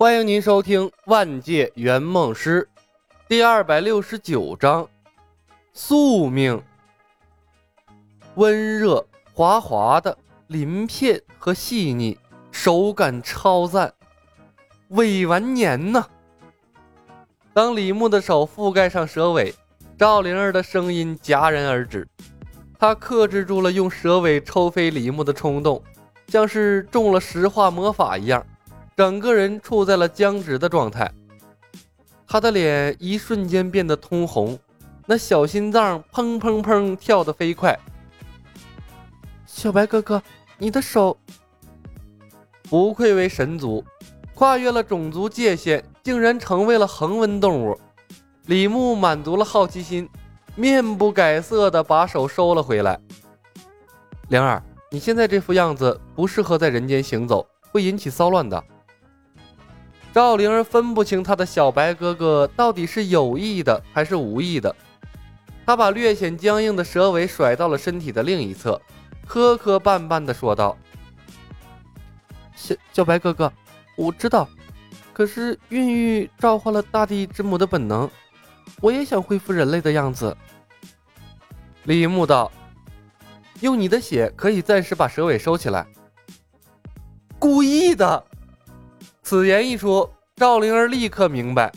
欢迎您收听《万界圆梦师》第二百六十九章：宿命。温热滑滑的鳞片和细腻，手感超赞。尾完年呢？当李牧的手覆盖上蛇尾，赵灵儿的声音戛然而止。他克制住了用蛇尾抽飞李牧的冲动，像是中了石化魔法一样。整个人处在了僵直的状态，他的脸一瞬间变得通红，那小心脏砰砰砰跳得飞快。小白哥哥，你的手不愧为神族，跨越了种族界限，竟然成为了恒温动物。李牧满足了好奇心，面不改色的把手收了回来。灵儿，你现在这副样子不适合在人间行走，会引起骚乱的。赵灵儿分不清他的小白哥哥到底是有意的还是无意的，他把略显僵硬的蛇尾甩到了身体的另一侧，磕磕绊绊地说道：“小小白哥哥，我知道，可是孕育召唤了大地之母的本能，我也想恢复人类的样子。”李牧道：“用你的血可以暂时把蛇尾收起来。”故意的。此言一出，赵灵儿立刻明白，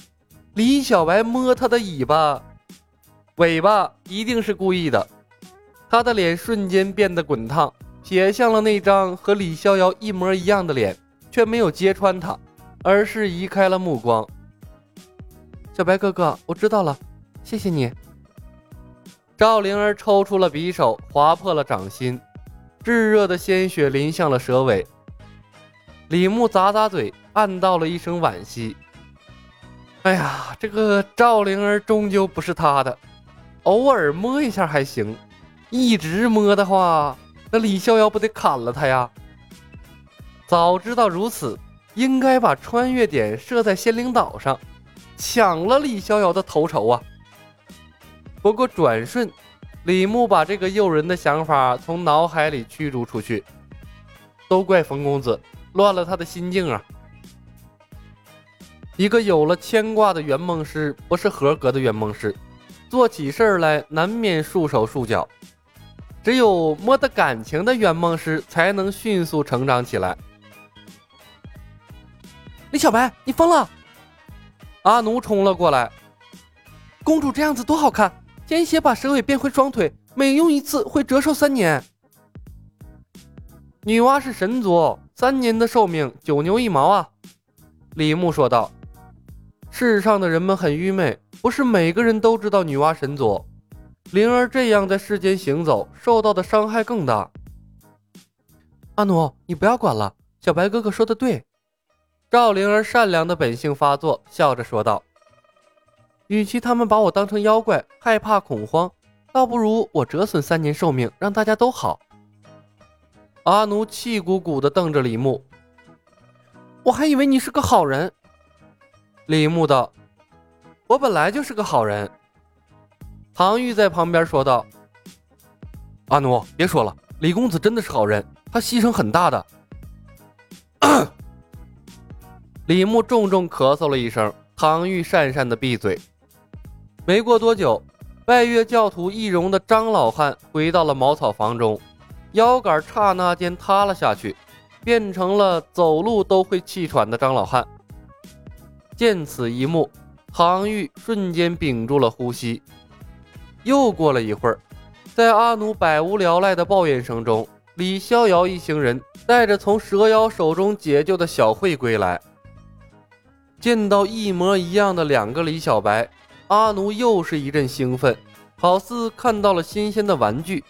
李小白摸她的尾巴，尾巴一定是故意的。她的脸瞬间变得滚烫，瞥向了那张和李逍遥一模一样的脸，却没有揭穿他，而是移开了目光。小白哥哥，我知道了，谢谢你。赵灵儿抽出了匕首，划破了掌心，炙热的鲜血淋向了蛇尾。李牧咂咂嘴。暗道了一声惋惜。哎呀，这个赵灵儿终究不是他的，偶尔摸一下还行，一直摸的话，那李逍遥不得砍了他呀？早知道如此，应该把穿越点设在仙灵岛上，抢了李逍遥的头筹啊！不过转瞬，李牧把这个诱人的想法从脑海里驱逐出去。都怪冯公子，乱了他的心境啊！一个有了牵挂的圆梦师，不是合格的圆梦师，做起事儿来难免束手束脚。只有摸得感情的圆梦师，才能迅速成长起来。李小白，你疯了！阿奴冲了过来。公主这样子多好看，鲜血把蛇尾变回双腿，每用一次会折寿三年。女娲是神族，三年的寿命，九牛一毛啊！李牧说道。世上的人们很愚昧，不是每个人都知道女娲神族。灵儿这样在世间行走，受到的伤害更大。阿奴，你不要管了，小白哥哥说的对。赵灵儿善良的本性发作，笑着说道：“与其他们把我当成妖怪，害怕恐慌，倒不如我折损三年寿命，让大家都好。”阿奴气鼓鼓地瞪着李牧：“我还以为你是个好人。”李牧道：“我本来就是个好人。”唐玉在旁边说道：“阿奴，别说了，李公子真的是好人，他牺牲很大的。”李牧重重咳嗽了一声，唐玉讪讪的闭嘴。没过多久，拜月教徒易容的张老汉回到了茅草房中，腰杆刹那间塌了下去，变成了走路都会气喘的张老汉。见此一幕，唐玉瞬间屏住了呼吸。又过了一会儿，在阿奴百无聊赖的抱怨声中，李逍遥一行人带着从蛇妖手中解救的小慧归来。见到一模一样的两个李小白，阿奴又是一阵兴奋，好似看到了新鲜的玩具，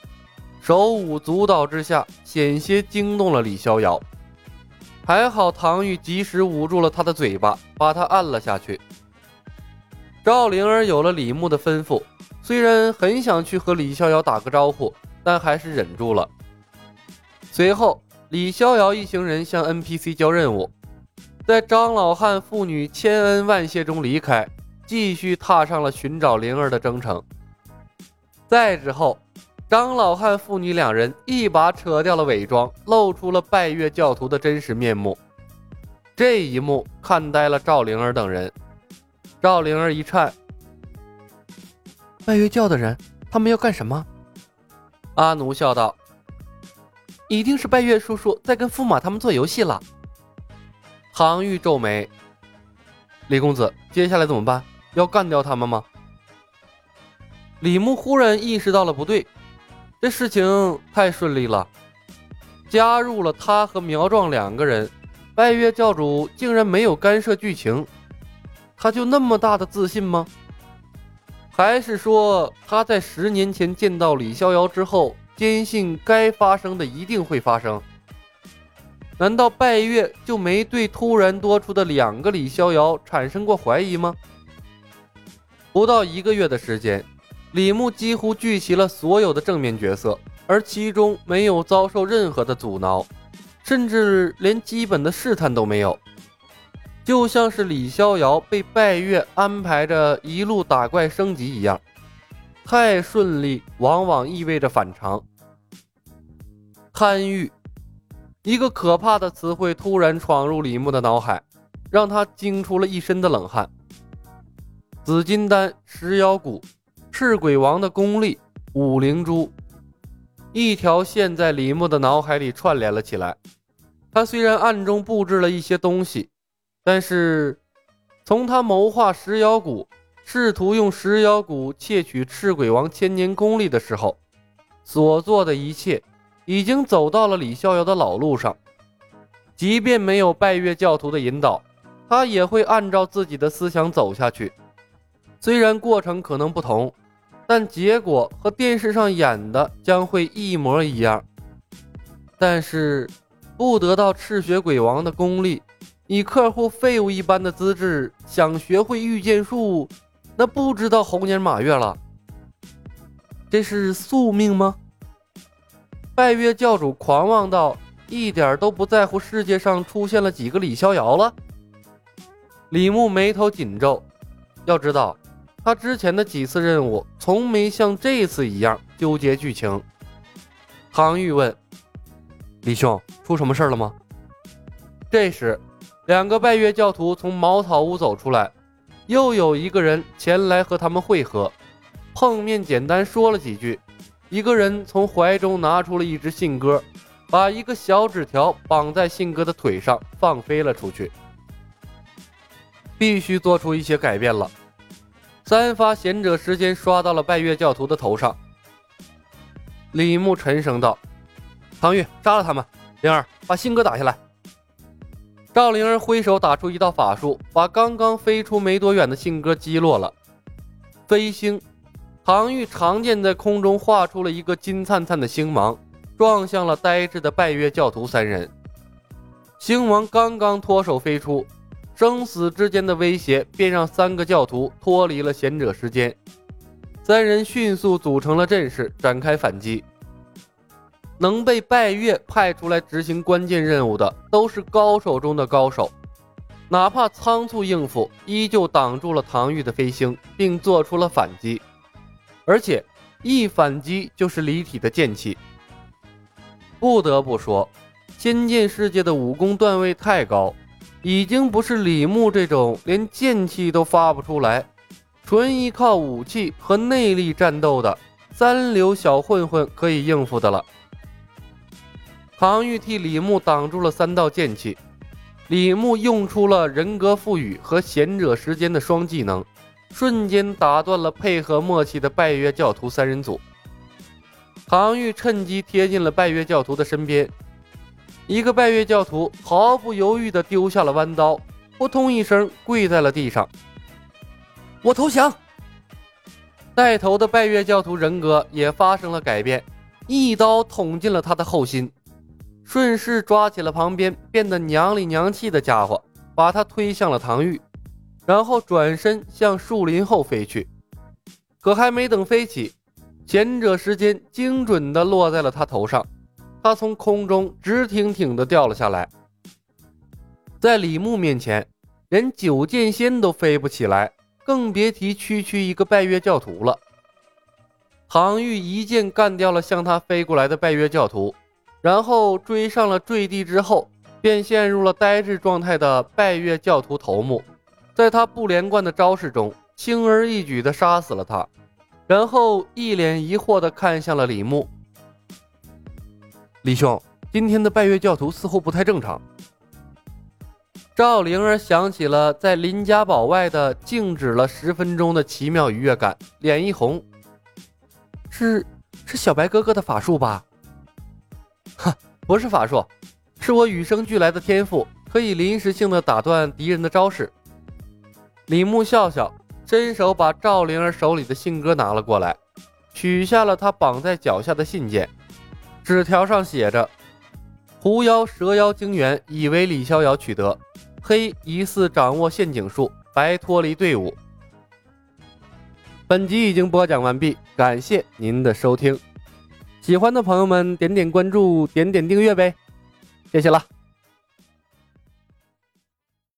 手舞足蹈之下，险些惊动了李逍遥。还好唐玉及时捂住了他的嘴巴，把他按了下去。赵灵儿有了李牧的吩咐，虽然很想去和李逍遥打个招呼，但还是忍住了。随后，李逍遥一行人向 NPC 交任务，在张老汉父女千恩万谢中离开，继续踏上了寻找灵儿的征程。再之后。张老汉父女两人一把扯掉了伪装，露出了拜月教徒的真实面目。这一幕看呆了赵灵儿等人。赵灵儿一颤：“拜月教的人，他们要干什么？”阿奴笑道：“一定是拜月叔叔在跟驸马他们做游戏了。”唐玉皱眉：“李公子，接下来怎么办？要干掉他们吗？”李牧忽然意识到了不对，这事情太顺利了，加入了他和苗壮两个人，拜月教主竟然没有干涉剧情，他就那么大的自信吗？还是说他在十年前见到李逍遥之后，坚信该发生的一定会发生？难道拜月就没对突然多出的两个李逍遥产生过怀疑吗？不到一个月的时间，李牧几乎聚齐了所有的正面角色，而其中没有遭受任何的阻挠，甚至连基本的试探都没有。就像是李逍遥被拜月安排着一路打怪升级一样，太顺利往往意味着反常。贪欲，一个可怕的词汇突然闯入李牧的脑海，让他惊出了一身的冷汗。紫金丹、石妖骨、赤鬼王的功力、五灵珠，一条线在李牧的脑海里串联了起来。他虽然暗中布置了一些东西。但是，从他谋划食妖谷，试图用食妖谷窃取赤鬼王千年功力的时候，所做的一切，已经走到了李逍遥的老路上。即便没有拜月教徒的引导，他也会按照自己的思想走下去。虽然过程可能不同，但结果和电视上演的将会一模一样。但是，不得到赤血鬼王的功力。以客户废物一般的资质想学会御剑术，那不知道猴年马月了。这是宿命吗？拜月教主狂妄到一点都不在乎世界上出现了几个李逍遥了。李牧眉头紧皱，要知道他之前的几次任务从没像这次一样纠结剧情。唐玉问：“李兄，出什么事了吗？”这时。两个拜月教徒从茅草屋走出来，又有一个人前来和他们会合。碰面简单说了几句，一个人从怀中拿出了一只信鸽，把一个小纸条绑在信鸽的腿上，放飞了出去。必须做出一些改变了。三发贤者时间刷到了拜月教徒的头上。李牧沉声道：“唐玉，杀了他们！灵儿，把信鸽打下来。”赵灵儿挥手打出一道法术，把刚刚飞出没多远的信鸽击落了。飞星，唐玉长剑在空中画出了一个金灿灿的星芒，撞向了呆滞的拜月教徒三人。星芒刚刚脱手飞出，生死之间的威胁便让三个教徒脱离了贤者时间。三人迅速组成了阵势，展开反击。能被拜月派出来执行关键任务的，都是高手中的高手。哪怕仓促应付，依旧挡住了唐玉的飞星，并做出了反击。而且一反击就是离体的剑气。不得不说，仙剑世界的武功段位太高，已经不是李牧这种连剑气都发不出来，纯依靠武器和内力战斗的三流小混混可以应付的了。唐玉替李牧挡住了三道剑气，李牧用出了人格赋予和贤者时间的双技能，瞬间打断了配合默契的拜月教徒三人组。唐玉趁机贴近了拜月教徒的身边，一个拜月教徒毫不犹豫地丢下了弯刀，扑通一声跪在了地上。我投降。带头的拜月教徒人格也发生了改变，一刀捅进了他的后心。顺势抓起了旁边变得娘里娘气的家伙，把他推向了唐玉，然后转身向树林后飞去。可还没等飞起，贤者时间精准地落在了他头上，他从空中直挺挺地掉了下来。在李牧面前，连九剑仙都飞不起来，更别提区区一个拜月教徒了。唐玉一剑干掉了向他飞过来的拜月教徒。然后追上了坠地之后，便陷入了呆滞状态的拜月教徒头目，在他不连贯的招式中，轻而易举地杀死了他，然后一脸疑惑地看向了李牧。李兄，今天的拜月教徒似乎不太正常。赵灵儿想起了在林家堡外的静止了十分钟的奇妙愉悦感，脸一红。是，是小白哥哥的法术吧？哈，不是法术。是我与生俱来的天赋，可以临时性的打断敌人的招式。李牧笑笑，伸手把赵灵儿手里的信鸽拿了过来，取下了他绑在脚下的信件。纸条上写着：“狐妖蛇妖精元已为李逍遥取得，黑疑似掌握陷阱术，白脱离队伍。”本集已经播讲完毕，感谢您的收听。喜欢的朋友们点点关注，点点订阅呗。谢谢了。